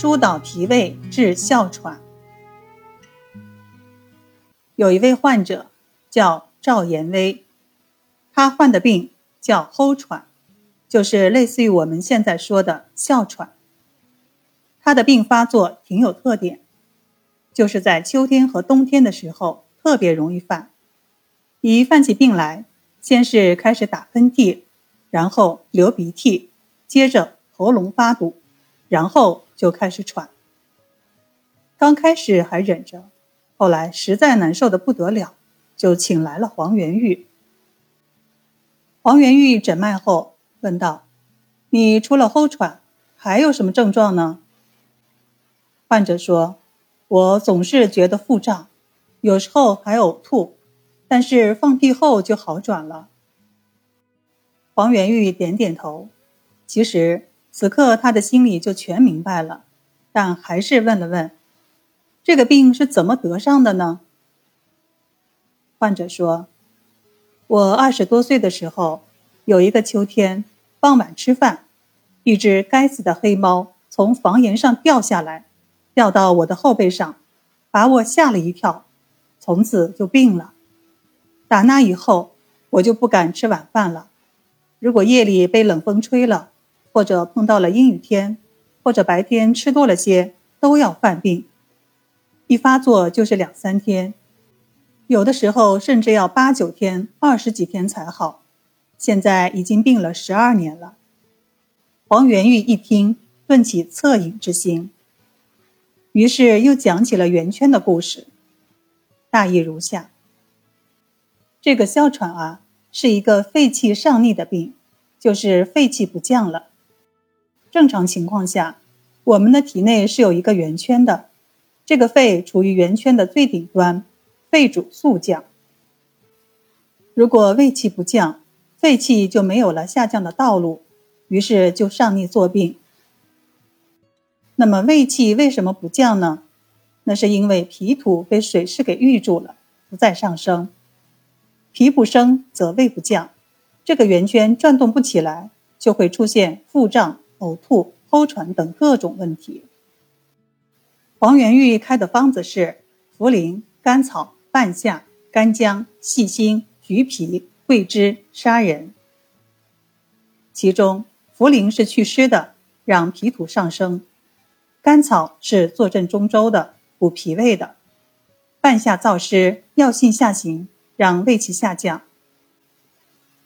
疏导脾胃治哮喘。有一位患者叫赵延威，他患的病叫齁喘，就是类似于我们现在说的哮喘。他的病发作挺有特点，就是在秋天和冬天的时候特别容易犯。一犯起病来，先是开始打喷嚏，然后流鼻涕，接着喉咙发堵，然后就开始喘。刚开始还忍着，后来实在难受的不得了，就请来了黄元玉。黄元玉诊脉后问道：“你除了齁喘，还有什么症状呢？”患者说：“我总是觉得腹胀，有时候还呕吐，但是放屁后就好转了。”黄元玉点点头。其实此刻他的心里就全明白了，但还是问了问：“这个病是怎么得上的呢？”患者说：“我二十多岁的时候，有一个秋天傍晚吃饭，一只该死的黑猫从房檐上掉下来。”掉到我的后背上，把我吓了一跳，从此就病了。打那以后，我就不敢吃晚饭了。如果夜里被冷风吹了，或者碰到了阴雨天，或者白天吃多了些，都要犯病。一发作就是两三天，有的时候甚至要八九天、二十几天才好。现在已经病了十二年了。黄元玉一听，顿起恻隐之心。于是又讲起了圆圈的故事，大意如下：这个哮喘啊，是一个肺气上逆的病，就是肺气不降了。正常情况下，我们的体内是有一个圆圈的，这个肺处于圆圈的最顶端，肺主速降。如果胃气不降，肺气就没有了下降的道路，于是就上逆作病。那么胃气为什么不降呢？那是因为脾土被水湿给郁住了，不再上升。脾不升则胃不降，这个圆圈转动不起来，就会出现腹胀、呕吐、齁喘等各种问题。黄元玉开的方子是茯苓、甘草、半夏、干姜、细辛、橘皮、桂枝、砂仁。其中茯苓是祛湿的，让脾土上升。甘草是坐镇中州的，补脾胃的；半夏燥湿，药性下行，让胃气下降。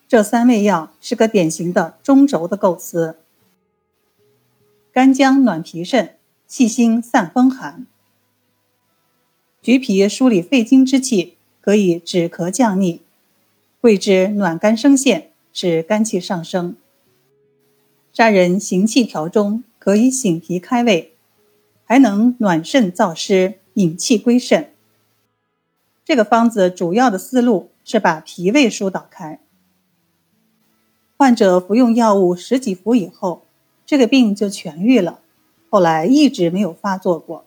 这三味药是个典型的中轴的构思。干姜暖脾肾，细辛散风寒，橘皮梳理肺经之气，可以止咳降逆；桂枝暖肝生陷，使肝气上升；砂仁行气调中，可以醒脾开胃。还能暖肾燥湿，引气归肾。这个方子主要的思路是把脾胃疏导开。患者服用药物十几服以后，这个病就痊愈了，后来一直没有发作过。